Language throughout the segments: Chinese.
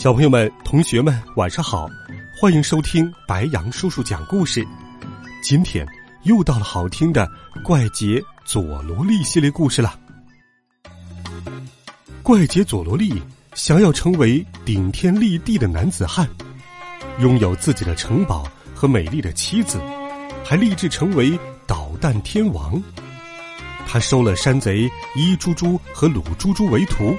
小朋友们、同学们，晚上好！欢迎收听白羊叔叔讲故事。今天又到了好听的怪杰佐罗利系列故事了。怪杰佐罗利想要成为顶天立地的男子汉，拥有自己的城堡和美丽的妻子，还立志成为导弹天王。他收了山贼伊猪猪和鲁猪猪为徒。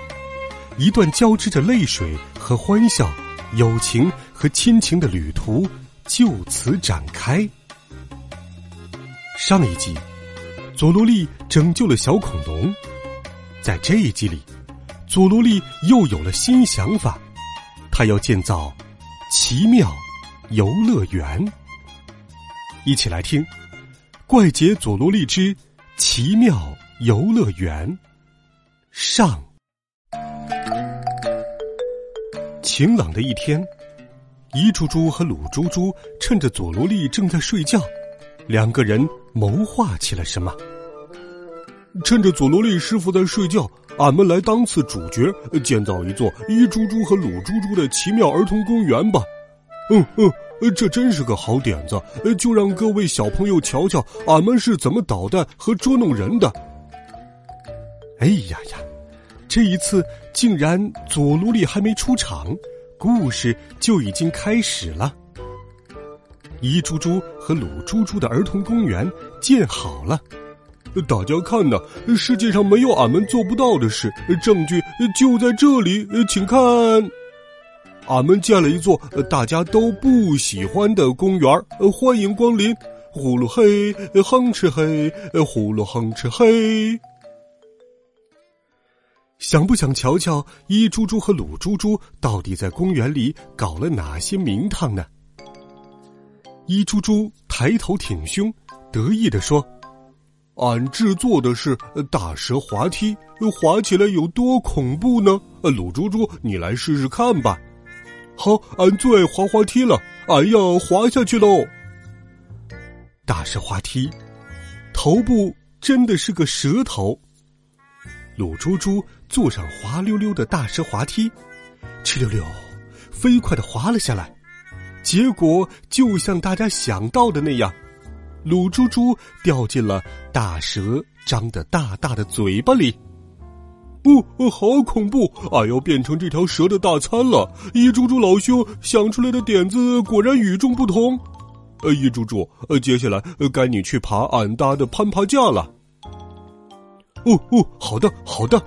一段交织着泪水和欢笑、友情和亲情的旅途就此展开。上一集，佐罗利拯救了小恐龙，在这一集里，佐罗利又有了新想法，他要建造奇妙游乐园。一起来听《怪杰佐罗利之奇妙游乐园》上。晴朗的一天，伊猪猪和鲁猪猪趁着佐罗利正在睡觉，两个人谋划起了什么。趁着佐罗利师傅在睡觉，俺们来当次主角，建造一座伊猪猪和鲁猪猪的奇妙儿童公园吧。嗯嗯，这真是个好点子，就让各位小朋友瞧瞧俺们是怎么捣蛋和捉弄人的。哎呀呀！这一次，竟然佐罗利还没出场，故事就已经开始了。伊猪猪和鲁猪猪的儿童公园建好了，大家看呐，世界上没有俺们做不到的事，证据就在这里，请看，俺们建了一座大家都不喜欢的公园，欢迎光临，呼噜嘿，哼哧嘿，呼噜哼哧嘿。想不想瞧瞧伊猪猪和鲁猪猪到底在公园里搞了哪些名堂呢？伊猪猪抬头挺胸，得意地说：“俺制作的是大蛇滑梯，滑起来有多恐怖呢？”鲁猪猪，你来试试看吧。好，俺最爱滑滑梯了，俺要滑下去喽。大蛇滑梯，头部真的是个蛇头。鲁猪猪坐上滑溜溜的大蛇滑梯，哧溜溜，飞快的滑了下来。结果就像大家想到的那样，鲁猪猪掉进了大蛇张的大大的嘴巴里。不，好恐怖！俺要变成这条蛇的大餐了。一猪猪老兄想出来的点子果然与众不同。呃，一猪猪，呃，接下来该你去爬俺搭的攀爬架了。哦哦，好的好的。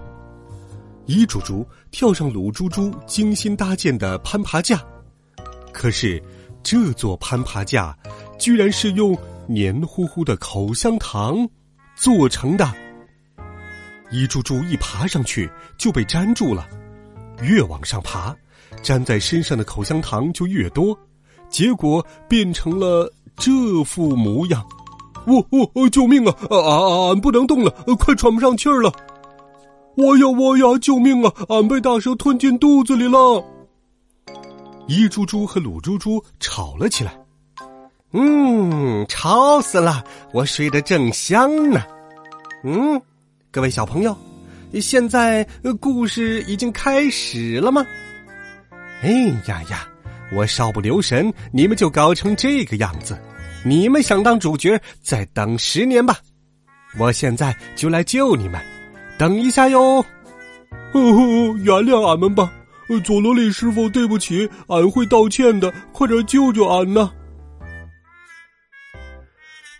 一猪猪跳上鲁猪猪精心搭建的攀爬架，可是这座攀爬架居然是用黏糊糊的口香糖做成的。一猪猪一爬上去就被粘住了，越往上爬，粘在身上的口香糖就越多，结果变成了这副模样。我我我！救命啊！啊啊！俺不能动了，快喘不上气儿了！我呀我呀！救命啊！俺被大蛇吞进肚子里了！一猪猪和鲁猪猪吵了起来。嗯，吵死了！我睡得正香呢。嗯，各位小朋友，现在故事已经开始了吗？哎呀呀！我稍不留神，你们就搞成这个样子。你们想当主角，再等十年吧！我现在就来救你们，等一下哟！哦，原谅俺们吧，佐罗利师傅，对不起，俺会道歉的，快点救救俺呐！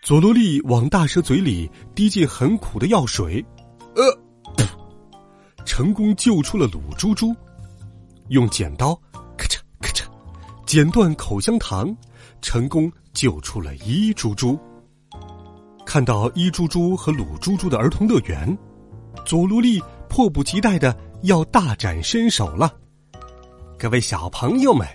佐罗利往大蛇嘴里滴进很苦的药水，呃，成功救出了鲁猪猪，用剪刀咔嚓咔嚓剪断口香糖，成功。救出了伊猪猪。看到伊猪猪和鲁猪猪的儿童乐园，佐罗利迫不及待的要大展身手了。各位小朋友们，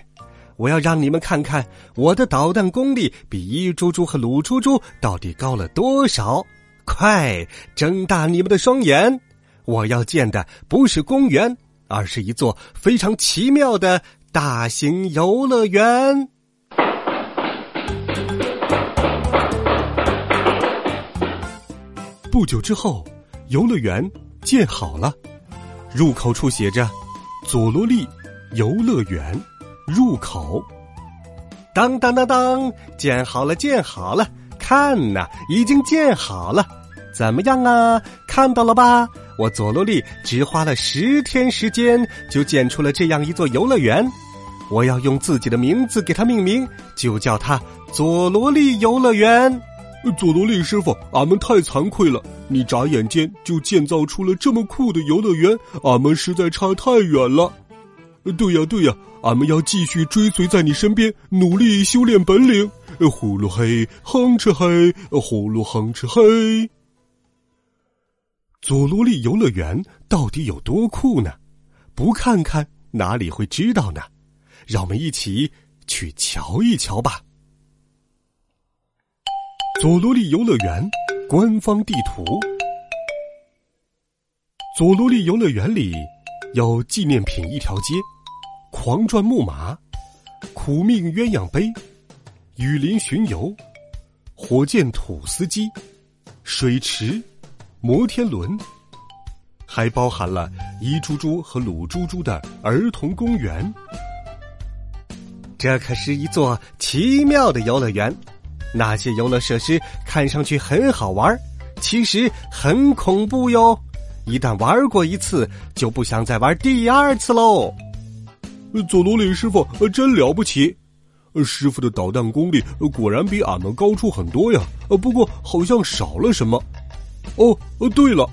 我要让你们看看我的捣蛋功力比一猪猪和鲁猪猪到底高了多少！快睁大你们的双眼，我要建的不是公园，而是一座非常奇妙的大型游乐园。不久之后，游乐园建好了，入口处写着“佐罗利游乐园”。入口，当当当当，建好了，建好了！看呐，已经建好了，怎么样啊？看到了吧？我佐罗利只花了十天时间就建出了这样一座游乐园。我要用自己的名字给它命名，就叫它佐罗利游乐园。佐罗利师傅，俺们太惭愧了，你眨眼间就建造出了这么酷的游乐园，俺们实在差太远了。对呀，对呀。俺们要继续追随在你身边，努力修炼本领。呼噜嘿，哼哧嘿，呼噜哼哧嘿。佐罗利游乐园到底有多酷呢？不看看哪里会知道呢？让我们一起去瞧一瞧吧。佐罗利游乐园官方地图。佐罗利游乐园里有纪念品一条街。狂转木马、苦命鸳鸯杯、雨林巡游、火箭土司机、水池、摩天轮，还包含了一猪猪和鲁猪猪的儿童公园。这可是一座奇妙的游乐园，那些游乐设施看上去很好玩，其实很恐怖哟！一旦玩过一次，就不想再玩第二次喽。佐罗里师傅真了不起，师傅的导弹功力果然比俺们高出很多呀。不过好像少了什么。哦，对了，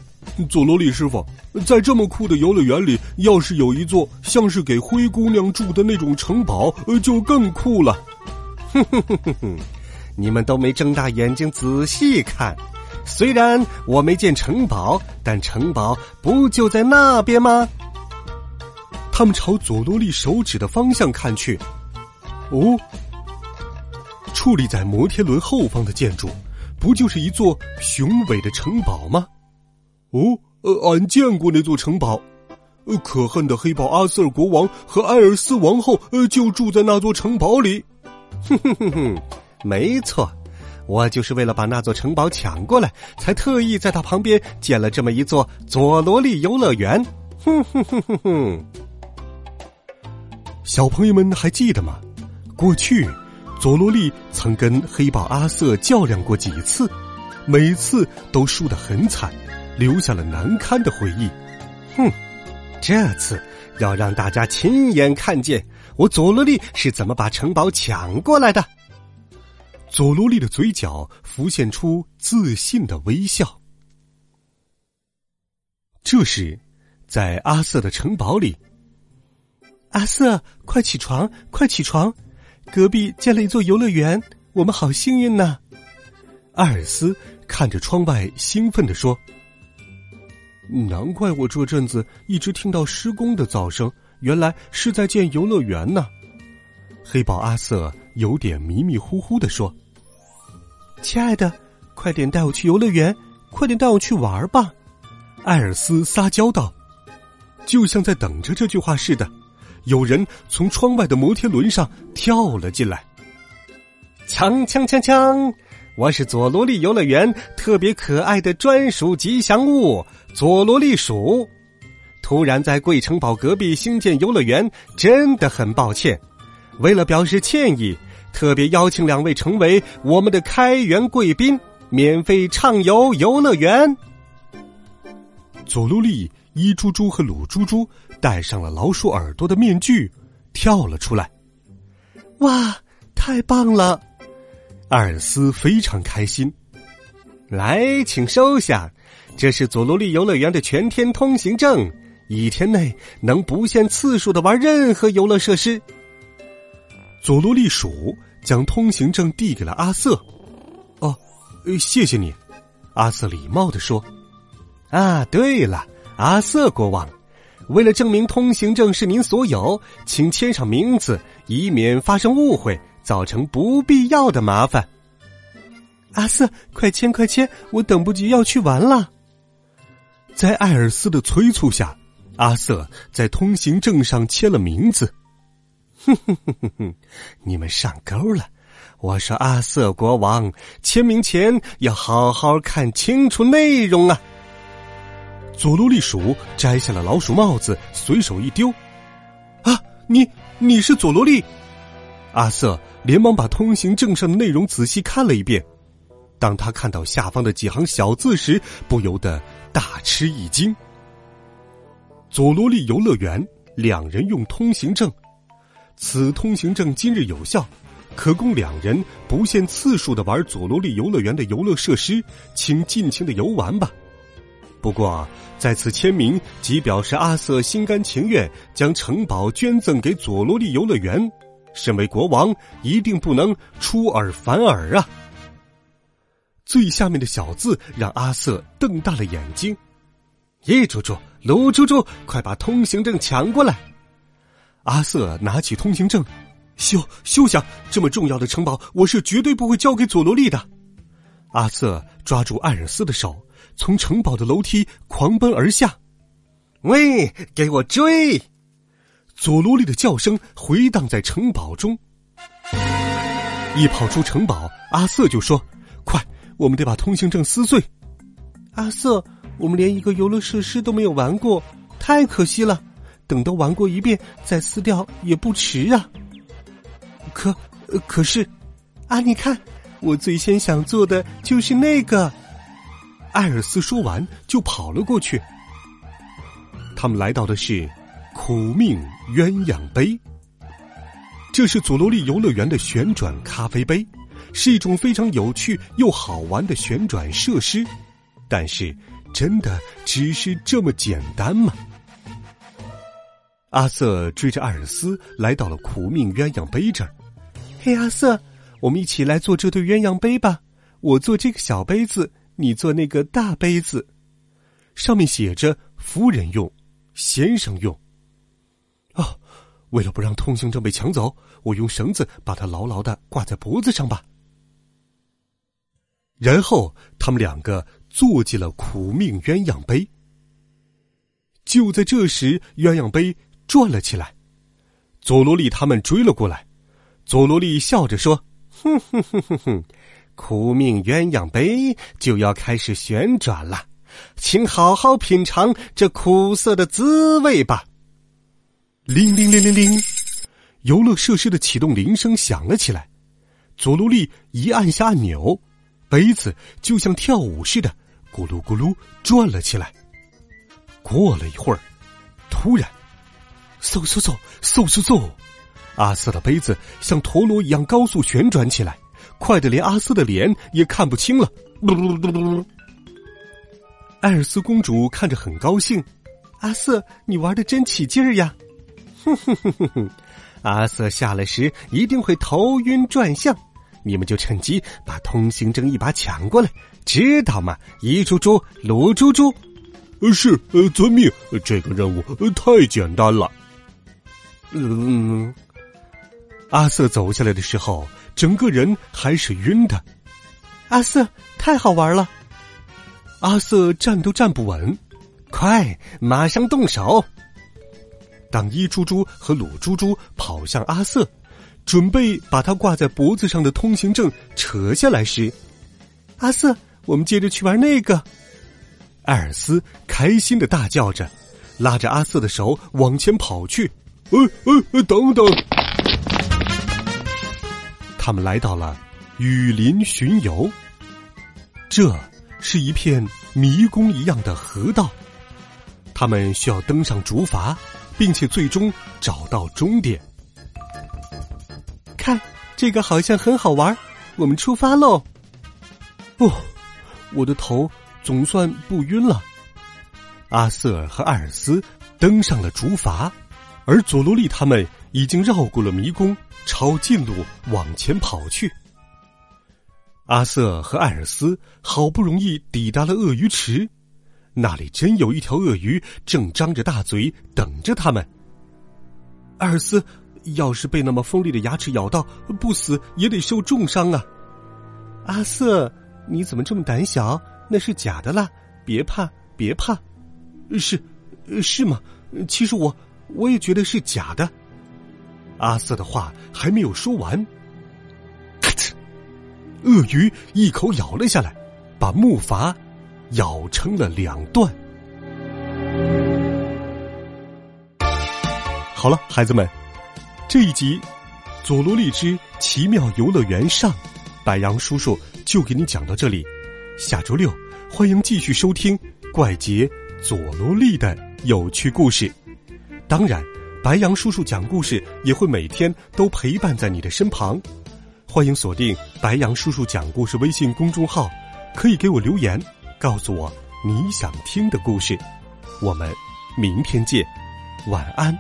佐罗里师傅，在这么酷的游乐园里，要是有一座像是给灰姑娘住的那种城堡，就更酷了。哼哼哼哼哼，你们都没睁大眼睛仔细看，虽然我没建城堡，但城堡不就在那边吗？他们朝佐罗利手指的方向看去，哦，矗立在摩天轮后方的建筑，不就是一座雄伟的城堡吗？哦，俺见过那座城堡，可恨的黑豹阿瑟尔国王和艾尔斯王后，就住在那座城堡里。哼哼哼哼，没错，我就是为了把那座城堡抢过来，才特意在它旁边建了这么一座佐罗利游乐园。哼哼哼哼哼。小朋友们还记得吗？过去，佐罗利曾跟黑豹阿瑟较量过几次，每次都输得很惨，留下了难堪的回忆。哼，这次要让大家亲眼看见我佐罗利是怎么把城堡抢过来的。佐罗利的嘴角浮现出自信的微笑。这时，在阿瑟的城堡里。阿瑟，快起床，快起床！隔壁建了一座游乐园，我们好幸运呢。阿尔斯看着窗外，兴奋地说：“难怪我这阵子一直听到施工的噪声，原来是在建游乐园呢。”黑豹阿瑟有点迷迷糊糊的说：“亲爱的，快点带我去游乐园，快点带我去玩吧！”艾尔斯撒娇道，就像在等着这句话似的。有人从窗外的摩天轮上跳了进来。锵锵锵锵！我是佐罗利游乐园特别可爱的专属吉祥物佐罗利鼠。突然在贵城堡隔壁兴建游乐园，真的很抱歉。为了表示歉意，特别邀请两位成为我们的开园贵宾，免费畅游游乐园。佐罗利。一猪猪和鲁猪猪戴上了老鼠耳朵的面具，跳了出来。哇，太棒了！阿尔斯非常开心。来，请收下，这是佐罗利游乐园的全天通行证，一天内能不限次数的玩任何游乐设施。佐罗利鼠将通行证递给了阿瑟。哦，谢谢你，阿瑟礼貌的说。啊，对了。阿瑟国王，为了证明通行证是您所有，请签上名字，以免发生误会，造成不必要的麻烦。阿瑟，快签快签，我等不及要去玩了。在艾尔斯的催促下，阿瑟在通行证上签了名字。哼哼哼哼哼，你们上钩了！我说阿瑟国王，签名前要好好看清楚内容啊。佐罗利鼠摘下了老鼠帽子，随手一丢。啊，你你是佐罗利？阿瑟连忙把通行证上的内容仔细看了一遍。当他看到下方的几行小字时，不由得大吃一惊。佐罗利游乐园两人用通行证，此通行证今日有效，可供两人不限次数的玩佐罗利游乐园的游乐设施，请尽情的游玩吧。不过，在此签名即表示阿瑟心甘情愿将城堡捐赠给佐罗利游乐园。身为国王，一定不能出尔反尔啊！最下面的小字让阿瑟瞪大了眼睛。一猪猪、鲁猪猪，快把通行证抢过来！阿瑟拿起通行证，休休想！这么重要的城堡，我是绝对不会交给佐罗利的。阿瑟抓住艾尔斯的手，从城堡的楼梯狂奔而下。喂，给我追！佐罗利的叫声回荡在城堡中。一跑出城堡，阿瑟就说：“快！”我们得把通行证撕碎，阿瑟，我们连一个游乐设施都没有玩过，太可惜了。等都玩过一遍再撕掉也不迟啊。可，可是，啊，你看，我最先想做的就是那个。艾尔斯说完就跑了过去。他们来到的是苦命鸳鸯杯，这是佐罗利游乐园的旋转咖啡杯。是一种非常有趣又好玩的旋转设施，但是真的只是这么简单吗？阿瑟追着艾尔斯来到了苦命鸳鸯杯这儿。嘿，阿瑟，我们一起来做这对鸳鸯杯吧！我做这个小杯子，你做那个大杯子，上面写着“夫人用，先生用”。哦，为了不让通行证被抢走，我用绳子把它牢牢的挂在脖子上吧。然后他们两个坐进了苦命鸳鸯杯。就在这时，鸳鸯杯转了起来，佐罗利他们追了过来。佐罗利笑着说：“哼哼哼哼哼，苦命鸳鸯杯就要开始旋转了，请好好品尝这苦涩的滋味吧。”铃铃铃铃铃，游乐设施的启动铃声响了起来。佐罗利一按下按钮。杯子就像跳舞似的，咕噜咕噜转了起来。过了一会儿，突然，嗖嗖嗖嗖嗖嗖，阿瑟的杯子像陀螺一样高速旋转起来，快的连阿瑟的脸也看不清了。艾尔斯公主看着很高兴，阿瑟，你玩的真起劲儿呀！哼哼哼哼哼，阿瑟下来时一定会头晕转向。你们就趁机把通行证一把抢过来，知道吗？一猪猪、鲁猪猪，是呃，遵命。这个任务太简单了。嗯，阿瑟走下来的时候，整个人还是晕的。阿瑟，太好玩了！阿瑟站都站不稳，快，马上动手！当一猪猪和鲁猪猪跑向阿瑟。准备把他挂在脖子上的通行证扯下来时，阿瑟，我们接着去玩那个。艾尔斯开心的大叫着，拉着阿瑟的手往前跑去。哎哎，等等！他们来到了雨林巡游，这是一片迷宫一样的河道，他们需要登上竹筏，并且最终找到终点。看，这个好像很好玩，我们出发喽！哦，我的头总算不晕了。阿瑟和艾尔斯登上了竹筏，而佐罗利他们已经绕过了迷宫，朝近路往前跑去。阿瑟和艾尔斯好不容易抵达了鳄鱼池，那里真有一条鳄鱼正张着大嘴等着他们。艾尔斯，要是被那么锋利的牙齿咬到，不死也得受重伤啊！阿瑟，你怎么这么胆小？那是假的啦，别怕，别怕。是，是吗？其实我我也觉得是假的。阿瑟的话还没有说完，咔嚓，鳄鱼一口咬了下来，把木筏咬成了两段。好了，孩子们，这一集《佐罗利之奇妙游乐园》上，白杨叔叔就给你讲到这里。下周六，欢迎继续收听怪杰佐罗利的有趣故事。当然，白杨叔叔讲故事也会每天都陪伴在你的身旁。欢迎锁定白杨叔叔讲故事微信公众号，可以给我留言，告诉我你想听的故事。我们明天见，晚安。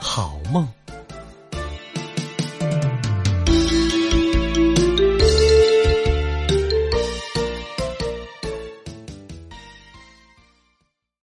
好梦。